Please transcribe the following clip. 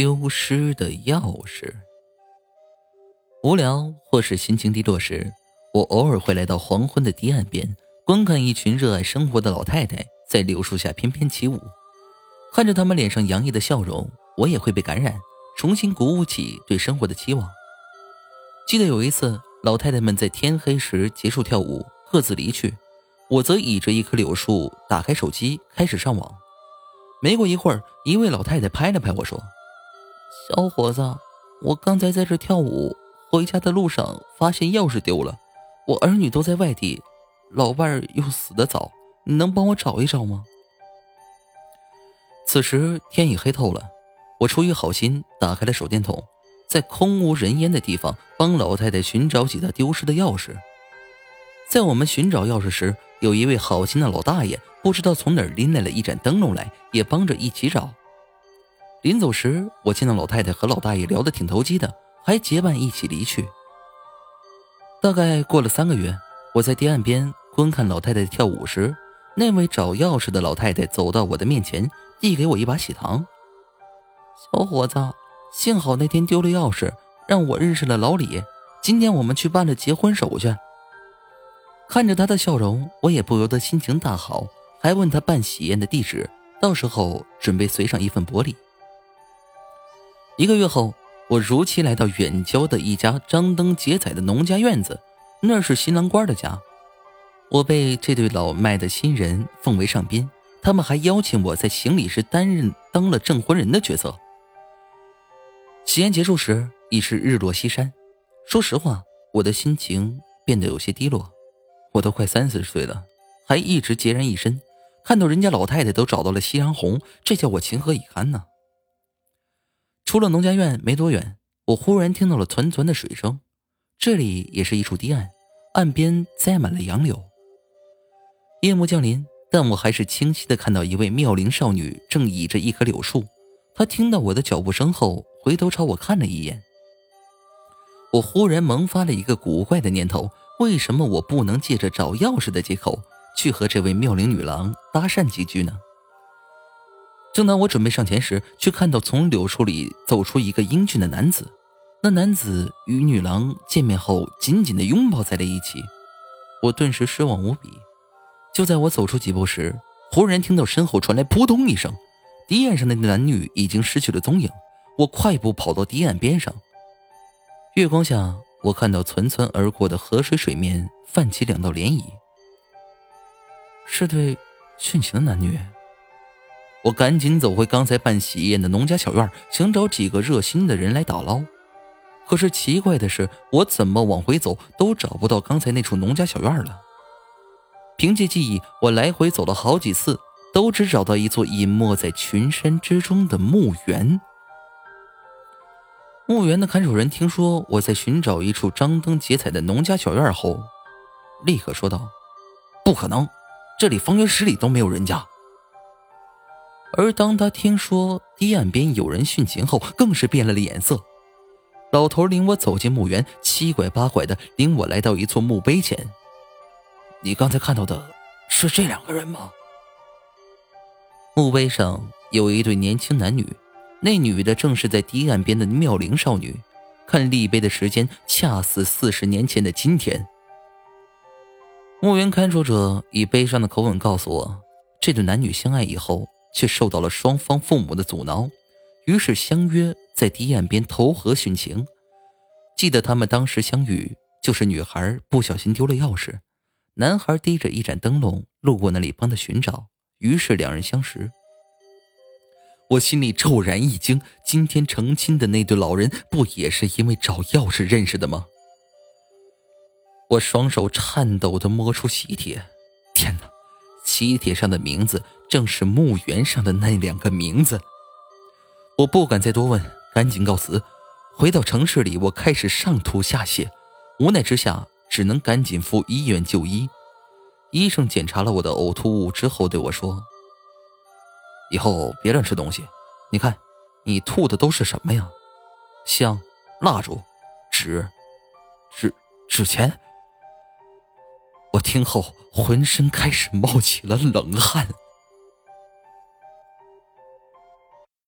丢失的钥匙。无聊或是心情低落时，我偶尔会来到黄昏的堤岸边，观看一群热爱生活的老太太在柳树下翩翩起舞。看着他们脸上洋溢的笑容，我也会被感染，重新鼓舞起对生活的期望。记得有一次，老太太们在天黑时结束跳舞，各自离去，我则倚着一棵柳树，打开手机开始上网。没过一会儿，一位老太太拍了拍我说：“小伙子，我刚才在这跳舞，回家的路上发现钥匙丢了，我儿女都在外地，老伴儿又死得早，你能帮我找一找吗？”此时天已黑透了，我出于好心打开了手电筒，在空无人烟的地方帮老太太寻找起她丢失的钥匙。在我们寻找钥匙时，有一位好心的老大爷不知道从哪儿拎来了一盏灯笼来，也帮着一起找。临走时，我见到老太太和老大爷聊得挺投机的，还结伴一起离去。大概过了三个月，我在堤岸边观看老太太跳舞时，那位找钥匙的老太太走到我的面前。递给我一把喜糖，小伙子，幸好那天丢了钥匙，让我认识了老李。今天我们去办了结婚手续。看着他的笑容，我也不由得心情大好，还问他办喜宴的地址，到时候准备随上一份薄礼。一个月后，我如期来到远郊的一家张灯结彩的农家院子，那是新郎官的家。我被这对老迈的新人奉为上宾。他们还邀请我在行礼时担任当了证婚人的角色。喜宴结束时已是日落西山，说实话，我的心情变得有些低落。我都快三四十岁了，还一直孑然一身，看到人家老太太都找到了夕阳红，这叫我情何以堪呢？出了农家院没多远，我忽然听到了潺潺的水声。这里也是一处堤岸，岸边栽满了杨柳。夜幕降临。但我还是清晰的看到一位妙龄少女正倚着一棵柳树，她听到我的脚步声后，回头朝我看了一眼。我忽然萌发了一个古怪的念头：为什么我不能借着找钥匙的借口去和这位妙龄女郎搭讪几句呢？正当我准备上前时，却看到从柳树里走出一个英俊的男子。那男子与女郎见面后紧紧的拥抱在了一起，我顿时失望无比。就在我走出几步时，忽然听到身后传来扑通一声，堤岸上的男女已经失去了踪影。我快步跑到堤岸边上，月光下，我看到淙淙而过的河水水面泛起两道涟漪，是对殉情的男女。我赶紧走回刚才办喜宴的农家小院，想找几个热心的人来打捞。可是奇怪的是，我怎么往回走都找不到刚才那处农家小院了。凭借记忆，我来回走了好几次，都只找到一座隐没在群山之中的墓园。墓园的看守人听说我在寻找一处张灯结彩的农家小院后，立刻说道：“不可能，这里方圆十里都没有人家。”而当他听说堤岸边有人殉情后，更是变了脸色。老头领我走进墓园，七拐八拐的领我来到一座墓碑前。你刚才看到的是这两个人吗？墓碑上有一对年轻男女，那女的正是在堤岸边的妙龄少女。看立碑的时间，恰似四十年前的今天。墓园看守者以悲伤的口吻告诉我，这对男女相爱以后，却受到了双方父母的阻挠，于是相约在堤岸边投河殉情。记得他们当时相遇，就是女孩不小心丢了钥匙。男孩提着一盏灯笼路过那里，帮他寻找，于是两人相识。我心里骤然一惊，今天成亲的那对老人，不也是因为找钥匙认识的吗？我双手颤抖的摸出喜帖，天哪！喜帖上的名字正是墓园上的那两个名字。我不敢再多问，赶紧告辞。回到城市里，我开始上吐下泻，无奈之下。只能赶紧赴医院就医。医生检查了我的呕吐物之后对我说：“以后别乱吃东西。你看，你吐的都是什么呀？香、蜡烛、纸、纸、纸钱。”我听后浑身开始冒起了冷汗。